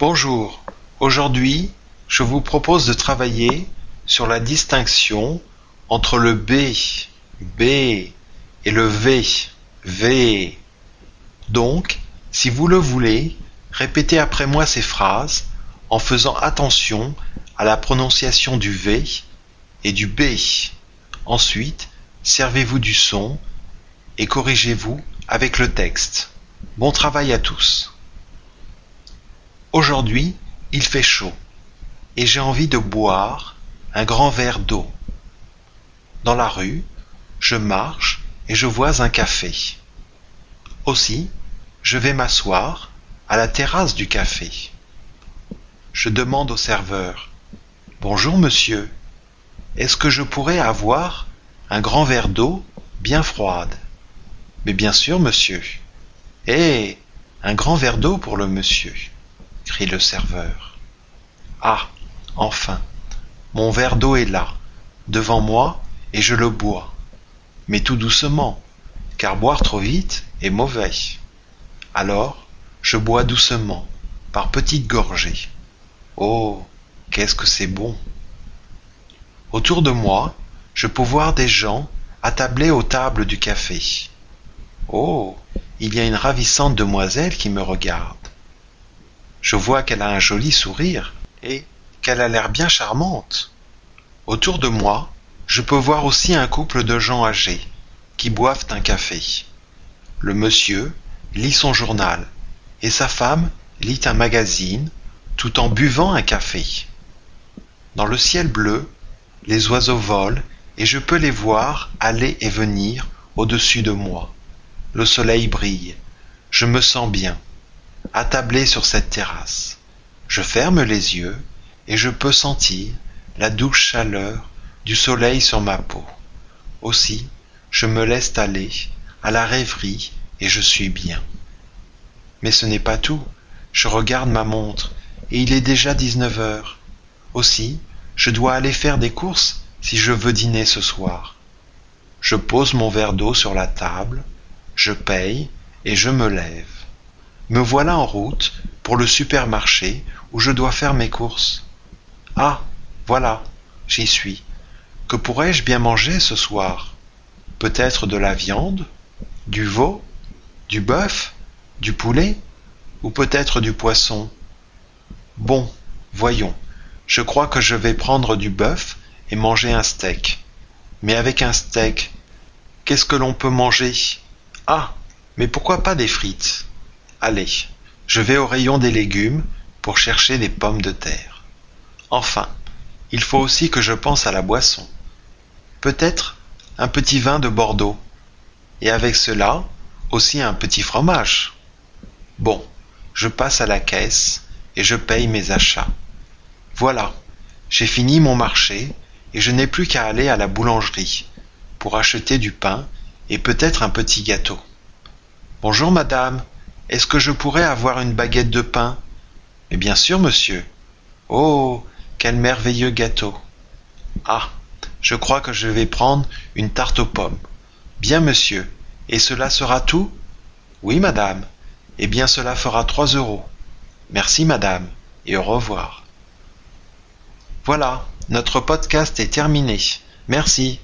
Bonjour, aujourd'hui je vous propose de travailler sur la distinction entre le B, B et le V, V. Donc, si vous le voulez, répétez après moi ces phrases en faisant attention à la prononciation du V et du B. Ensuite, servez-vous du son et corrigez-vous avec le texte. Bon travail à tous. Aujourd'hui, il fait chaud et j'ai envie de boire un grand verre d'eau. Dans la rue, je marche et je vois un café. Aussi, je vais m'asseoir à la terrasse du café. Je demande au serveur Bonjour monsieur, est-ce que je pourrais avoir un grand verre d'eau bien froide? Mais bien sûr, monsieur. Eh Un grand verre d'eau pour le monsieur le serveur. Ah Enfin Mon verre d'eau est là, devant moi, et je le bois. Mais tout doucement, car boire trop vite est mauvais. Alors, je bois doucement, par petites gorgées. Oh, qu'est-ce que c'est bon Autour de moi, je peux voir des gens attablés aux tables du café. Oh, il y a une ravissante demoiselle qui me regarde. Je vois qu'elle a un joli sourire et qu'elle a l'air bien charmante. Autour de moi, je peux voir aussi un couple de gens âgés qui boivent un café. Le monsieur lit son journal et sa femme lit un magazine tout en buvant un café. Dans le ciel bleu, les oiseaux volent et je peux les voir aller et venir au-dessus de moi. Le soleil brille. Je me sens bien, attablé sur cette terrasse. Je ferme les yeux et je peux sentir la douce chaleur du soleil sur ma peau. Aussi, je me laisse aller à la rêverie et je suis bien. Mais ce n'est pas tout. Je regarde ma montre et il est déjà dix-neuf heures. Aussi, je dois aller faire des courses si je veux dîner ce soir. Je pose mon verre d'eau sur la table, je paye et je me lève. Me voilà en route pour le supermarché où je dois faire mes courses. Ah, voilà, j'y suis. Que pourrais-je bien manger ce soir? Peut-être de la viande Du veau Du bœuf Du poulet Ou peut-être du poisson? Bon, voyons. Je crois que je vais prendre du bœuf et manger un steak. Mais avec un steak, qu'est-ce que l'on peut manger? Ah, mais pourquoi pas des frites? Allez, je vais au rayon des légumes pour chercher des pommes de terre. Enfin, il faut aussi que je pense à la boisson. Peut-être un petit vin de Bordeaux. Et avec cela, aussi un petit fromage. Bon, je passe à la caisse et je paye mes achats. Voilà, j'ai fini mon marché et je n'ai plus qu'à aller à la boulangerie pour acheter du pain et peut-être un petit gâteau. Bonjour madame, est-ce que je pourrais avoir une baguette de pain? Mais bien sûr, monsieur. Oh, quel merveilleux gâteau. Ah, je crois que je vais prendre une tarte aux pommes. Bien, monsieur. Et cela sera tout? Oui, madame. Eh bien, cela fera trois euros. Merci, madame, et au revoir. Voilà, notre podcast est terminé. Merci.